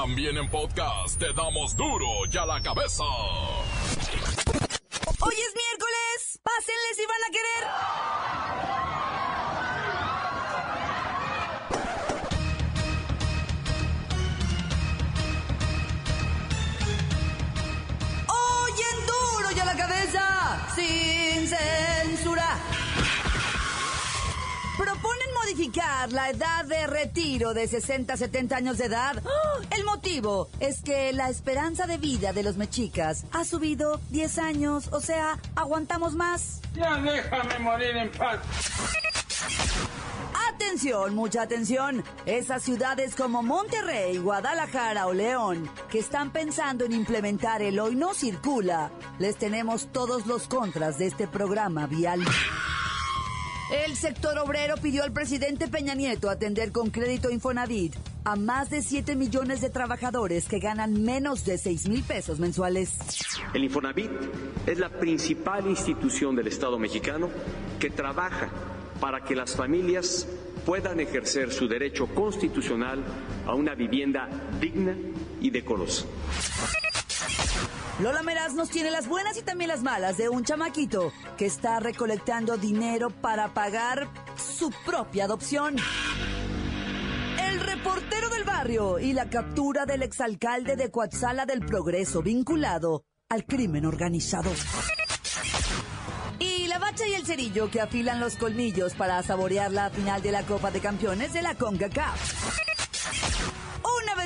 También en podcast te damos duro y a la cabeza. Hoy es miércoles. Pásenle si van a querer. La edad de retiro de 60 a 70 años de edad. ¡Oh! El motivo es que la esperanza de vida de los mexicas ha subido 10 años, o sea, aguantamos más. Ya déjame morir en paz. Atención, mucha atención. Esas ciudades como Monterrey, Guadalajara o León, que están pensando en implementar el hoy no circula, les tenemos todos los contras de este programa vial. El sector obrero pidió al presidente Peña Nieto atender con crédito Infonavit a más de 7 millones de trabajadores que ganan menos de 6 mil pesos mensuales. El Infonavit es la principal institución del Estado mexicano que trabaja para que las familias puedan ejercer su derecho constitucional a una vivienda digna y decorosa. Lola Meraz nos tiene las buenas y también las malas de un chamaquito que está recolectando dinero para pagar su propia adopción. El reportero del barrio y la captura del exalcalde de Coatzala del Progreso vinculado al crimen organizado. Y la bacha y el cerillo que afilan los colmillos para saborear la final de la Copa de Campeones de la CONCACAF.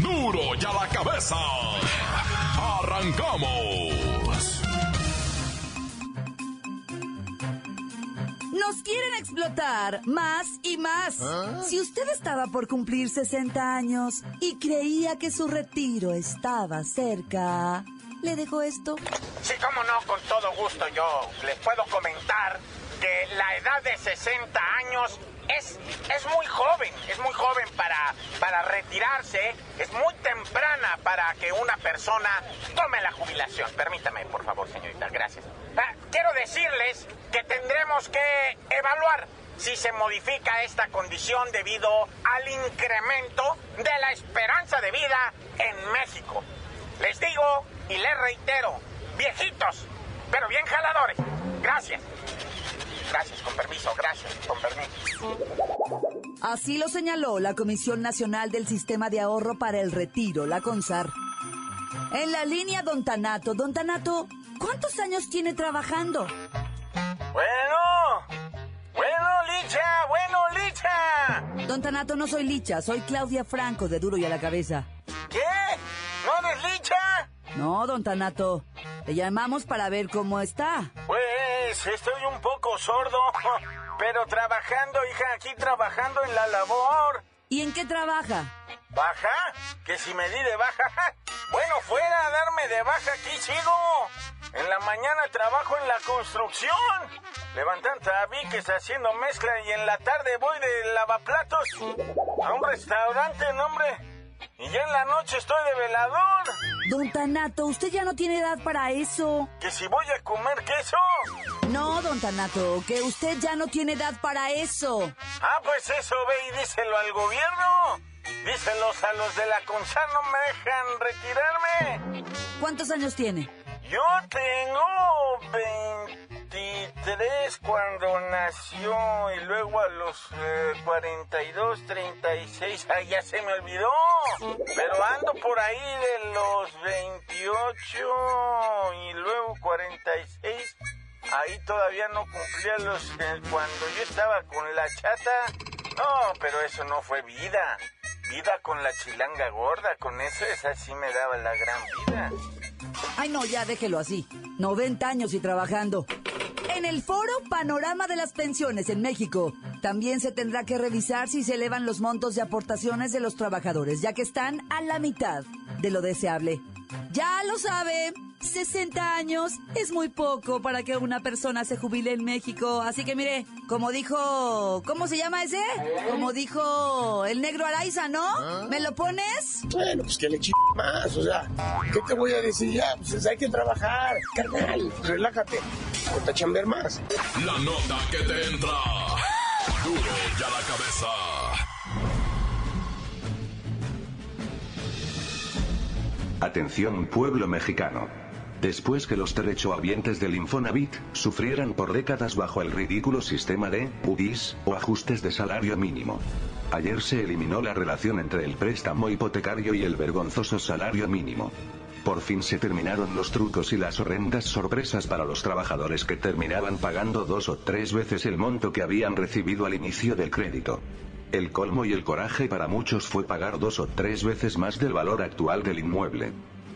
Duro y a la cabeza. Arrancamos. Nos quieren explotar más y más. Si usted estaba por cumplir 60 años y creía que su retiro estaba cerca, ¿le dejo esto? Sí, cómo no, con todo gusto yo les puedo comentar que la edad de 60 años es, es muy joven, es muy joven para, para retirarse, es muy temprana para que una persona tome la jubilación. Permítame, por favor, señorita, gracias. Ah, quiero decirles que tendremos que evaluar si se modifica esta condición debido al incremento de la esperanza de vida en México. Les digo y les reitero, viejitos, pero bien jaladores. Gracias. Gracias, con permiso, gracias, con permiso. Así lo señaló la Comisión Nacional del Sistema de Ahorro para el Retiro, la CONSAR. En la línea Don Tanato, Don Tanato, ¿cuántos años tiene trabajando? Bueno, bueno, Licha, bueno, Licha. Don Tanato, no soy Licha, soy Claudia Franco de Duro y a la Cabeza. ¿Qué? ¿No eres Licha? No, Don Tanato, le llamamos para ver cómo está. Pues estoy un poco sordo, pero trabajando, hija, aquí trabajando en la labor. ¿Y en qué trabaja? ¿Baja? ¿Que si me di de baja? Bueno, fuera a darme de baja, aquí sigo. En la mañana trabajo en la construcción, levantando tabiques, haciendo mezcla y en la tarde voy de lavaplatos a un restaurante, no, hombre. Y ya en la noche estoy de velador. Don Tanato, usted ya no tiene edad para eso. ¿Que si voy a comer queso? No, don Tanato, que usted ya no tiene edad para eso. Ah, pues eso ve y díselo al gobierno. Díselos a los de la CONSAR, no me dejan retirarme. ¿Cuántos años tiene? Yo tengo 23 cuando nació y luego a los eh, 42, 36, ay, ya se me olvidó. Pero ando por ahí de los 28 y luego 46. Ahí todavía no cumplía los... eh, cuando yo estaba con la chata. No, pero eso no fue vida. Vida con la chilanga gorda, con eso esa sí me daba la gran vida. Ay, no, ya déjelo así. 90 años y trabajando. En el foro Panorama de las Pensiones en México, también se tendrá que revisar si se elevan los montos de aportaciones de los trabajadores, ya que están a la mitad de lo deseable. Ya lo sabe, 60 años es muy poco para que una persona se jubile en México. Así que mire, como dijo, ¿cómo se llama ese? Como dijo el negro Araiza, ¿no? ¿Ah? ¿Me lo pones? Bueno, pues que le ch más, o sea, ¿qué te voy a decir ya? Pues hay que trabajar, carnal, relájate, ponte a chambear más. La nota que te entra. Duro ya la cabeza. Atención pueblo mexicano. Después que los derechohabientes del Infonavit sufrieran por décadas bajo el ridículo sistema de UDIs o ajustes de salario mínimo. Ayer se eliminó la relación entre el préstamo hipotecario y el vergonzoso salario mínimo. Por fin se terminaron los trucos y las horrendas sorpresas para los trabajadores que terminaban pagando dos o tres veces el monto que habían recibido al inicio del crédito. El colmo y el coraje para muchos fue pagar dos o tres veces más del valor actual del inmueble.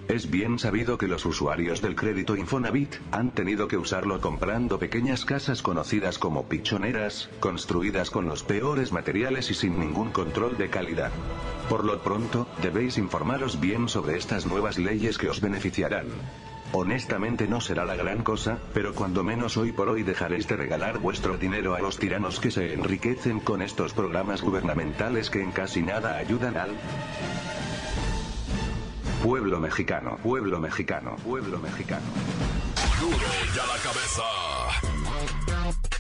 Es bien sabido que los usuarios del crédito Infonavit han tenido que usarlo comprando pequeñas casas conocidas como pichoneras, construidas con los peores materiales y sin ningún control de calidad. Por lo pronto, debéis informaros bien sobre estas nuevas leyes que os beneficiarán. Honestamente no será la gran cosa, pero cuando menos hoy por hoy dejaréis de regalar vuestro dinero a los tiranos que se enriquecen con estos programas gubernamentales que en casi nada ayudan al pueblo mexicano, pueblo mexicano, pueblo mexicano. Duro ya la cabeza.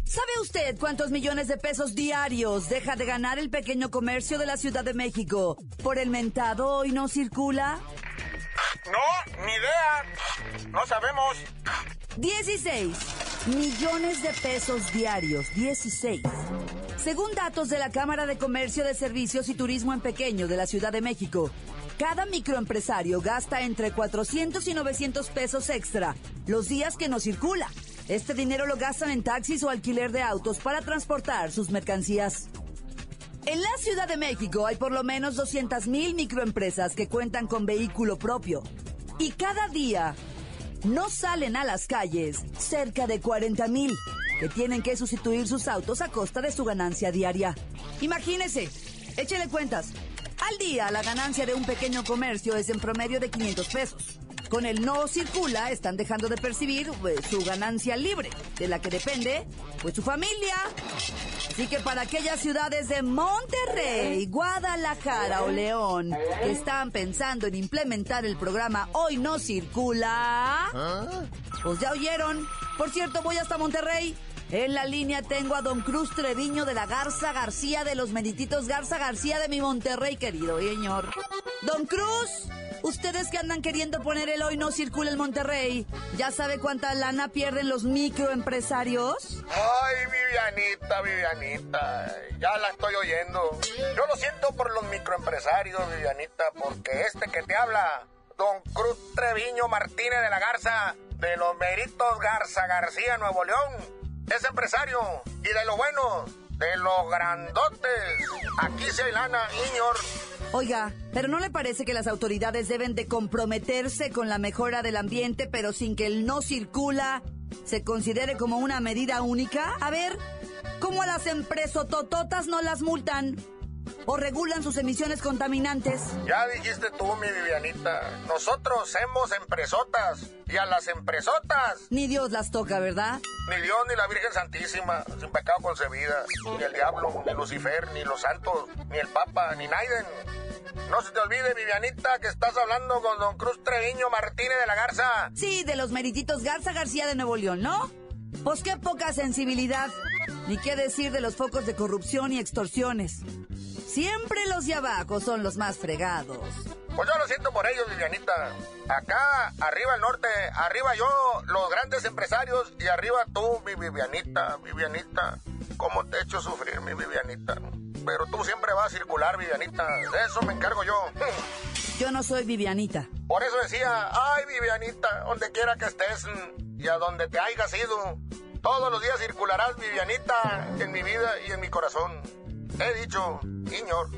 ¿Sabe usted cuántos millones de pesos diarios deja de ganar el pequeño comercio de la Ciudad de México por el mentado hoy no circula? No, ni idea. No sabemos. 16 millones de pesos diarios, 16. Según datos de la Cámara de Comercio de Servicios y Turismo en Pequeño de la Ciudad de México, cada microempresario gasta entre 400 y 900 pesos extra los días que no circula. Este dinero lo gastan en taxis o alquiler de autos para transportar sus mercancías. En la Ciudad de México hay por lo menos 200 mil microempresas que cuentan con vehículo propio. Y cada día no salen a las calles cerca de 40 mil que tienen que sustituir sus autos a costa de su ganancia diaria. Imagínese, échele cuentas. Al día la ganancia de un pequeño comercio es en promedio de 500 pesos. Con el no circula están dejando de percibir pues, su ganancia libre, de la que depende pues su familia. Así que para aquellas ciudades de Monterrey, Guadalajara o León que están pensando en implementar el programa Hoy no circula, pues ya oyeron. Por cierto, voy hasta Monterrey. En la línea tengo a don Cruz Treviño de la Garza García de los Medititos Garza García de mi Monterrey, querido señor. Don Cruz, ustedes que andan queriendo poner el hoy no circula en Monterrey, ¿ya sabe cuánta lana pierden los microempresarios? Ay, Vivianita, Vivianita, ya la estoy oyendo. Yo lo siento por los microempresarios, Vivianita, porque este que te habla, don Cruz Treviño Martínez de la Garza, de los Meritos Garza García, Nuevo León, es empresario y de lo bueno, de los grandotes. Aquí se lana, señor. Oiga, ¿pero no le parece que las autoridades deben de comprometerse con la mejora del ambiente, pero sin que el no circula se considere como una medida única? A ver, ¿cómo a las empresotototas no las multan? ¿O regulan sus emisiones contaminantes? Ya dijiste tú, mi Vivianita, nosotros somos empresotas y a las empresotas Ni Dios las toca, ¿verdad? Ni Dios, ni la Virgen Santísima, sin pecado concebida, ni el diablo, ni Lucifer, ni los santos, ni el Papa, ni Naiden. No se te olvide, Vivianita, que estás hablando con don Cruz Treviño Martínez de la Garza. Sí, de los merititos Garza García de Nuevo León, ¿no? Pues qué poca sensibilidad. Ni qué decir de los focos de corrupción y extorsiones. Siempre los de abajo son los más fregados. Pues yo lo siento por ellos, Vivianita. Acá, arriba el norte, arriba yo, los grandes empresarios, y arriba tú, mi Vivianita, Vivianita. ¿Cómo te he hecho sufrir, mi Vivianita? Pero tú siempre vas a circular, Vivianita. De eso me encargo yo. Yo no soy Vivianita. Por eso decía, ay, Vivianita, donde quiera que estés y a donde te hayas ido, todos los días circularás, Vivianita, en mi vida y en mi corazón. He dicho, señor.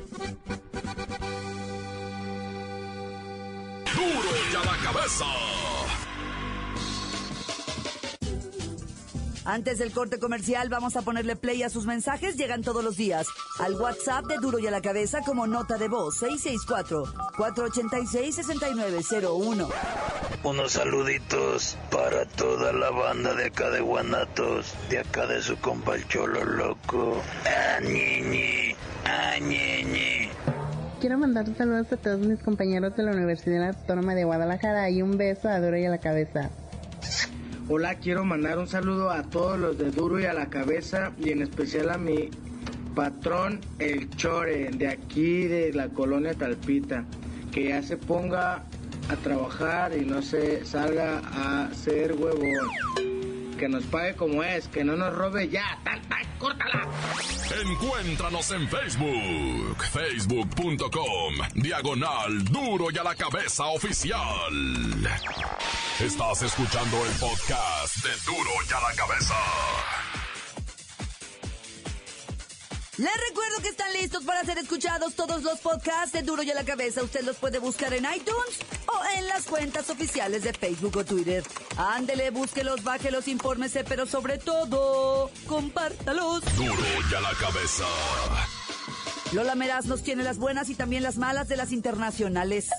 Duro ya la cabeza. Antes del corte comercial vamos a ponerle play a sus mensajes. Llegan todos los días. al WhatsApp de Duro y a la Cabeza como nota de voz 664-486-6901. Unos saluditos para toda la banda de acá de Guanatos, de acá de su compa el Cholo Loco. ¡Ah, ñiñi! ¡Ah, ñiñi! Quiero mandar saludos a todos mis compañeros de la Universidad Autónoma de Guadalajara y un beso a Duro y a la Cabeza. Hola, quiero mandar un saludo a todos los de Duro y a la Cabeza y en especial a mi patrón El Chore de aquí de la colonia Talpita, que ya se ponga a trabajar y no se salga a ser huevón. Que nos pague como es, que no nos robe ya. ¡Tal, tal! ¡Córtala! Encuéntranos en Facebook, facebook.com, diagonal duro y a la cabeza oficial. Estás escuchando el podcast de duro y a la cabeza. Les recuerdo que están listos para ser escuchados todos los podcasts de Duro y a la Cabeza. Usted los puede buscar en iTunes o en las cuentas oficiales de Facebook o Twitter. Ándele, búsquelos, bájelos, infórmese, pero sobre todo, compártalos. Duro y a la cabeza. Lola Meraz nos tiene las buenas y también las malas de las internacionales.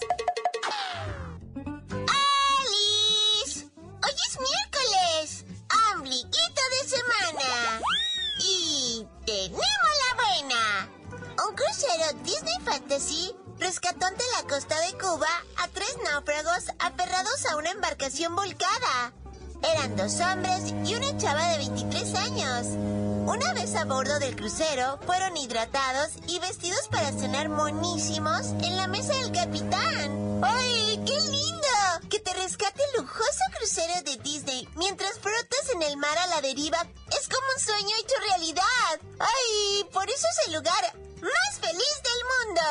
Bordo del crucero, fueron hidratados y vestidos para cenar monísimos en la mesa del capitán. ¡Ay, qué lindo! Que te rescate el lujoso crucero de Disney mientras frotas en el mar a la deriva es como un sueño hecho realidad. ¡Ay, por eso es el lugar más feliz del mundo!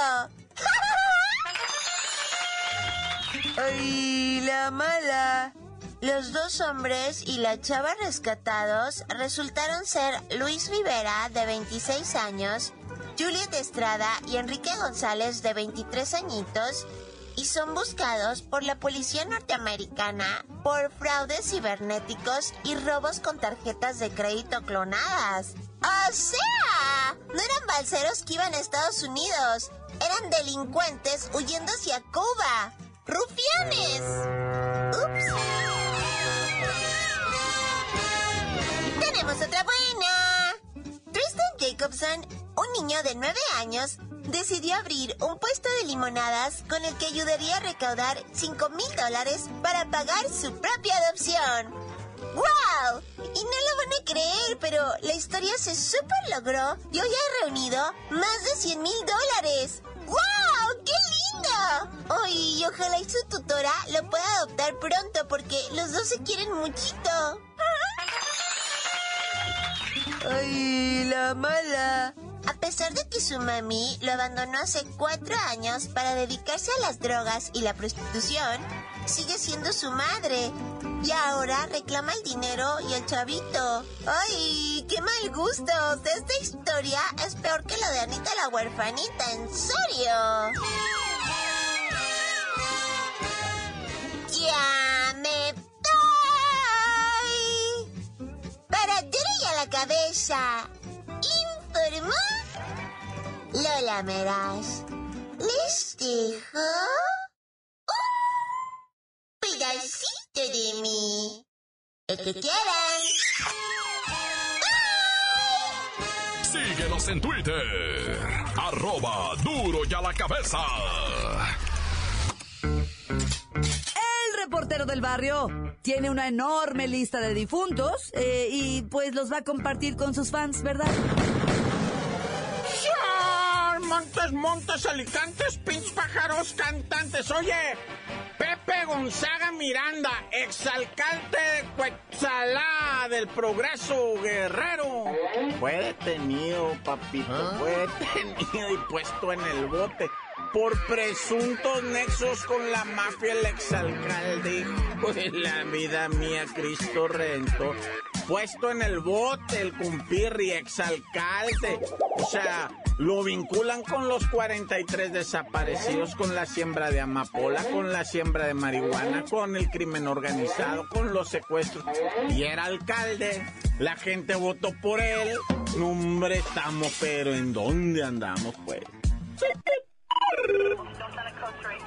¡Ay, la mala! Los dos hombres y la chava rescatados resultaron ser Luis Rivera, de 26 años, Juliet Estrada y Enrique González, de 23 añitos, y son buscados por la policía norteamericana por fraudes cibernéticos y robos con tarjetas de crédito clonadas. ¡O sea! No eran balseros que iban a Estados Unidos, eran delincuentes huyendo hacia Cuba. ¡Rufianes! ¡Ups! Un niño de 9 años, decidió abrir un puesto de limonadas con el que ayudaría a recaudar 5 mil dólares para pagar su propia adopción. ¡Wow! Y no lo van a creer, pero la historia se super logró y hoy ha reunido más de 100 mil dólares. ¡Wow! ¡Qué lindo! Ay, ojalá su tutora lo pueda adoptar pronto porque los dos se quieren muchito. ¡Ay, la mala! A pesar de que su mami lo abandonó hace cuatro años para dedicarse a las drogas y la prostitución, sigue siendo su madre. Y ahora reclama el dinero y el chavito. ¡Ay, qué mal gusto! Esta historia es peor que lo de Anita la huerfanita, en serio. Cabeza. Informó Lola Meraz. Les dejo un pedacito de mí. El que quieran. Síguenos en Twitter. Arroba duro y a la cabeza. Reportero del barrio tiene una enorme lista de difuntos eh, y pues los va a compartir con sus fans, ¿verdad? Montes, montes, alicantes, pinch pájaros, cantantes. Oye, Pepe Gonzaga Miranda, exalcalde de Cuetzalá del Progreso Guerrero. Fue detenido, papito, fue detenido y puesto en el bote por presuntos nexos con la mafia, el exalcalde, hijo de la vida mía, Cristo Redentor. Puesto en el bote, el cumpirri, exalcalde. O sea, lo vinculan con los 43 desaparecidos, con la siembra de amapola, con la siembra de marihuana, con el crimen organizado, con los secuestros. Y era alcalde, la gente votó por él. No, hombre, estamos, pero ¿en dónde andamos, pues?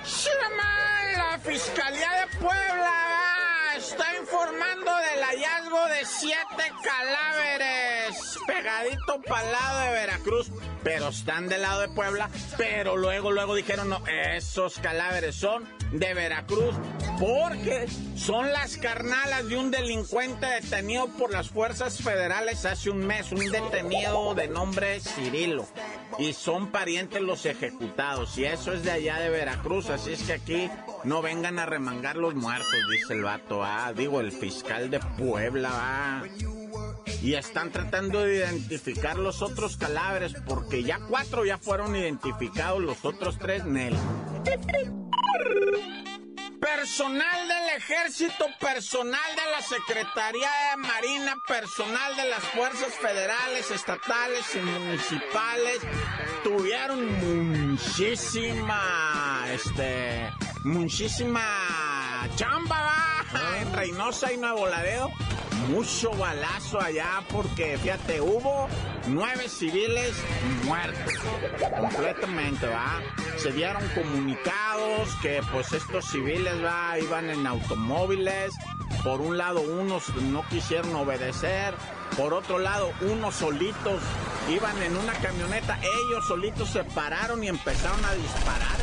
La Fiscalía de Puebla está informando del hallazgo de siete cadáveres pegadito para el lado de Veracruz, pero están del lado de Puebla, pero luego, luego dijeron, no, esos cadáveres son de Veracruz, porque son las carnalas de un delincuente detenido por las fuerzas federales hace un mes, un detenido de nombre Cirilo. Y son parientes los ejecutados, y eso es de allá de Veracruz, así es que aquí no vengan a remangar los muertos, dice el vato, ah, digo, el fiscal de Puebla, ah. Y están tratando de identificar los otros cadáveres, porque ya cuatro ya fueron identificados, los otros tres, Nel. Personal del ejército, personal de la Secretaría de Marina, personal de las fuerzas federales, estatales y municipales tuvieron muchísima, este, muchísima chamba. En Reynosa y Nuevo Laredo. Mucho balazo allá porque, fíjate, hubo nueve civiles muertos. Completamente, ¿va? Se dieron comunicados que pues estos civiles, ¿va? Iban en automóviles. Por un lado, unos no quisieron obedecer. Por otro lado, unos solitos iban en una camioneta. Ellos solitos se pararon y empezaron a disparar.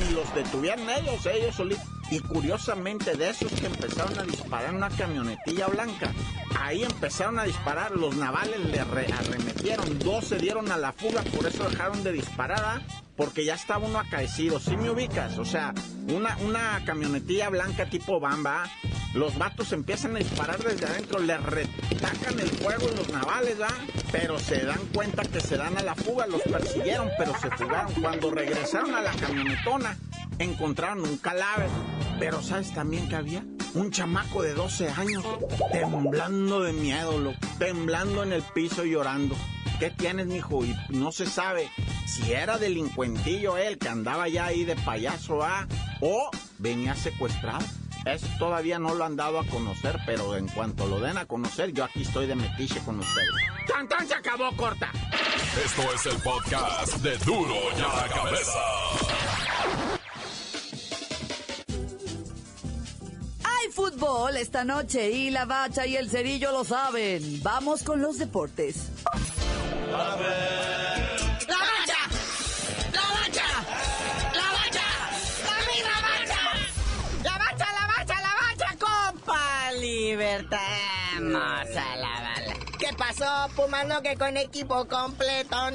Ni los detuvieron ellos, ellos solitos. Y curiosamente, de esos que empezaron a disparar una camionetilla blanca, ahí empezaron a disparar. Los navales le arremetieron. Dos se dieron a la fuga, por eso dejaron de disparar. ¿ah? Porque ya estaba uno acaecido. Si me ubicas, o sea, una, una camionetilla blanca tipo bamba. Los vatos empiezan a disparar desde adentro, le retacan el fuego en los navales, ¿va? Pero se dan cuenta que se dan a la fuga, los persiguieron, pero se fugaron. Cuando regresaron a la camionetona, encontraron un cadáver. Pero ¿sabes también que había? Un chamaco de 12 años, temblando de miedo, loco, temblando en el piso llorando. ¿Qué tienes, mijo? Y no se sabe si era delincuentillo él que andaba ya ahí de payaso, ¿ah? O venía secuestrado. Eso todavía no lo han dado a conocer, pero en cuanto lo den a conocer, yo aquí estoy de metiche con ustedes. ¡Tan! Se acabó, corta. Esto es el podcast de Duro y a la Cabeza. Fútbol esta noche y la bacha y el cerillo lo saben. Vamos con los deportes. ¡La bacha! ¡La bacha! ¡La bacha! ¡La bacha! ¡La bacha, la bacha, la bacha, compa! Libertad. Vamos a la bala. ¿Qué pasó, Puma? No que con equipo completo,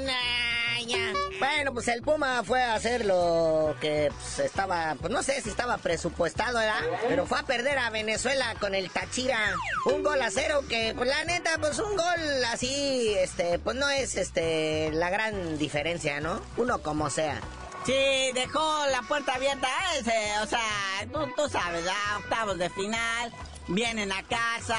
Bueno, pues el Puma fue a hacer lo que pues, estaba, pues no sé si estaba presupuestado, ¿verdad? Pero fue a perder a Venezuela con el Tachira. Un gol a cero que, pues la neta, pues un gol así, este, pues no es, este, la gran diferencia, ¿no? Uno como sea. Sí, dejó la puerta abierta, ese, o sea, tú, tú sabes, octavos de final, vienen a casa,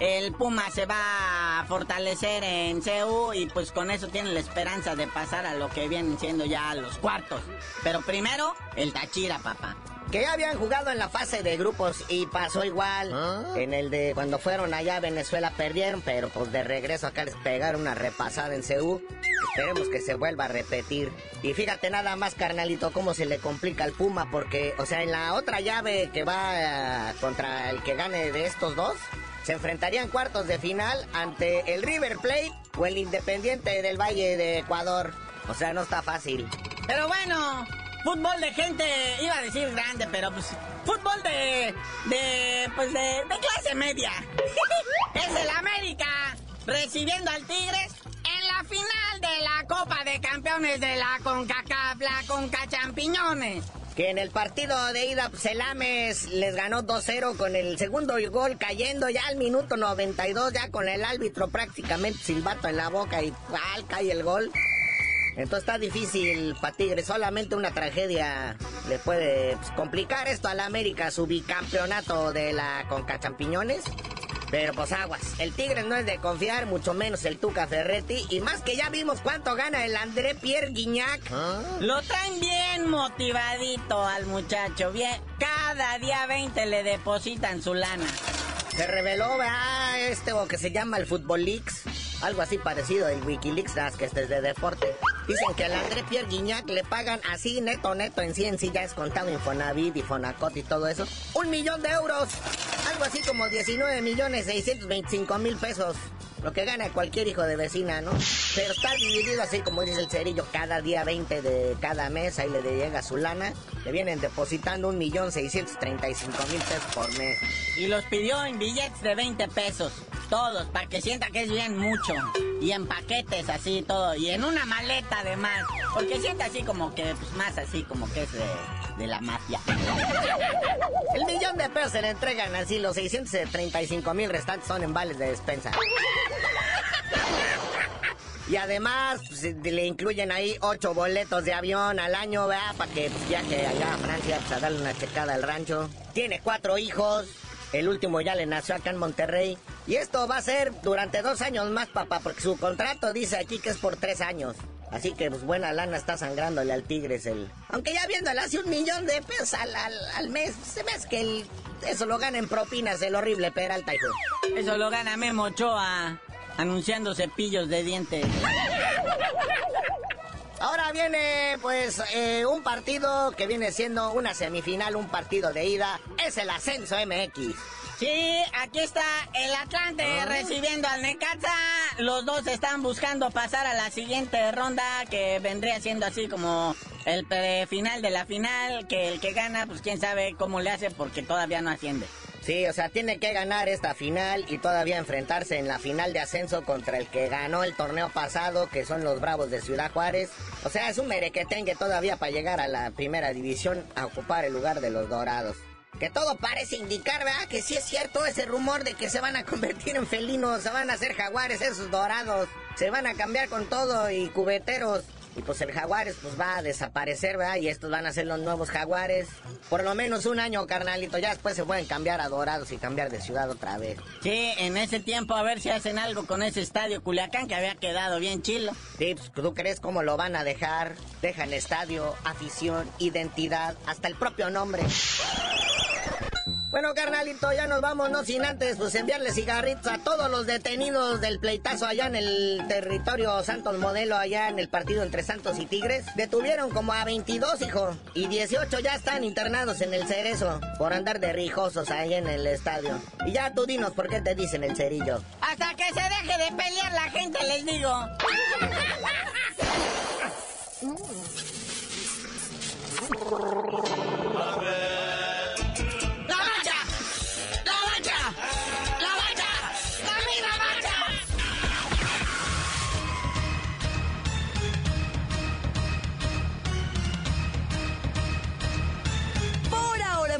el Puma se va a fortalecer en CEU y pues con eso tienen la esperanza de pasar a lo que vienen siendo ya los cuartos. Pero primero, el Tachira, papá. Que ya habían jugado en la fase de grupos y pasó igual. En el de cuando fueron allá a Venezuela perdieron, pero pues de regreso acá les pegaron una repasada en CEU. Esperemos que se vuelva a repetir. Y fíjate nada más, carnalito, cómo se le complica al Puma, porque, o sea, en la otra llave que va eh, contra el que gane de estos dos, se enfrentarían cuartos de final ante el River Plate o el Independiente del Valle de Ecuador. O sea, no está fácil. Pero bueno, fútbol de gente, iba a decir grande, pero pues fútbol de, de, pues de, de clase media. es el América recibiendo al Tigres final de la Copa de Campeones de la CONCACAF, la CONCA Champiñones. Que en el partido de ida pues, les ganó 2-0 con el segundo gol cayendo ya al minuto 92, ya con el árbitro prácticamente silbato en la boca y ¡al! cae el gol. Entonces está difícil para Tigres, solamente una tragedia le puede pues, complicar esto al América, su bicampeonato de la Conca Champiñones. Pero pues aguas, el Tigre no es de confiar, mucho menos el Tuca Ferretti, y más que ya vimos cuánto gana el André Pierre Guignac. Lo traen bien motivadito al muchacho, bien. Cada día 20 le depositan su lana. Se reveló, ¿verdad? Este o que se llama el Football Leaks. Algo así parecido el Wikileaks, que este es de deporte. Dicen que al André Pierre Guignac le pagan así neto, neto, en sí, en sí, ya es contado Infonavit y Fonacot y todo eso. Un millón de euros. Algo así como 19 millones 625 mil pesos. Lo que gana cualquier hijo de vecina, ¿no? Pero está dividido así como dice el cerillo, cada día 20 de cada mes, ahí le llega su lana. Le vienen depositando un millón 635 mil pesos por mes. Y los pidió en billetes de 20 pesos. Todos, para que sienta que es bien mucho. Y en paquetes así todo. Y en una maleta además. Porque sienta así como que, pues más así como que es de, de la mafia. El millón de pesos se le entregan así, los 635 mil restantes son en vales de despensa. Y además pues, le incluyen ahí ocho boletos de avión al año, ¿verdad? Para que pues, viaje allá a Francia pues, a darle una checada al rancho. Tiene cuatro hijos. El último ya le nació acá en Monterrey. Y esto va a ser durante dos años más, papá, porque su contrato dice aquí que es por tres años. Así que, pues, buena lana está sangrándole al Tigres el... Aunque ya viéndole hace un millón de pesos al, mes, se ve que el... eso lo gana en propinas el horrible Peralta, hijo. Eso lo gana Memo Ochoa anunciando cepillos de dientes. Ahora viene, pues, eh, un partido que viene siendo una semifinal, un partido de ida. Es el Ascenso MX. Sí, aquí está el Atlante recibiendo al Necaxa. Los dos están buscando pasar a la siguiente ronda, que vendría siendo así como el final de la final, que el que gana, pues quién sabe cómo le hace porque todavía no asciende. Sí, o sea, tiene que ganar esta final y todavía enfrentarse en la final de ascenso contra el que ganó el torneo pasado, que son los Bravos de Ciudad Juárez. O sea, es un merequetengue todavía para llegar a la primera división a ocupar el lugar de los Dorados. Que todo parece indicar, ¿verdad? Que sí es cierto ese rumor de que se van a convertir en felinos, se van a hacer jaguares esos dorados, se van a cambiar con todo y cubeteros. Y pues el Jaguares pues va a desaparecer, ¿verdad? Y estos van a ser los nuevos Jaguares. Por lo menos un año, carnalito. Ya después se pueden cambiar a Dorados y cambiar de ciudad otra vez. Sí, en ese tiempo a ver si hacen algo con ese estadio Culiacán que había quedado bien chilo. Sí, pues tú crees cómo lo van a dejar. Dejan estadio, afición, identidad, hasta el propio nombre. Bueno, carnalito, ya nos vamos, no sin antes, pues enviarle cigarritos a todos los detenidos del pleitazo allá en el territorio Santos Modelo, allá en el partido entre Santos y Tigres. Detuvieron como a 22, hijo, y 18 ya están internados en el Cerezo por andar de rijosos ahí en el estadio. Y ya tú dinos por qué te dicen el cerillo. Hasta que se deje de pelear la gente, les digo.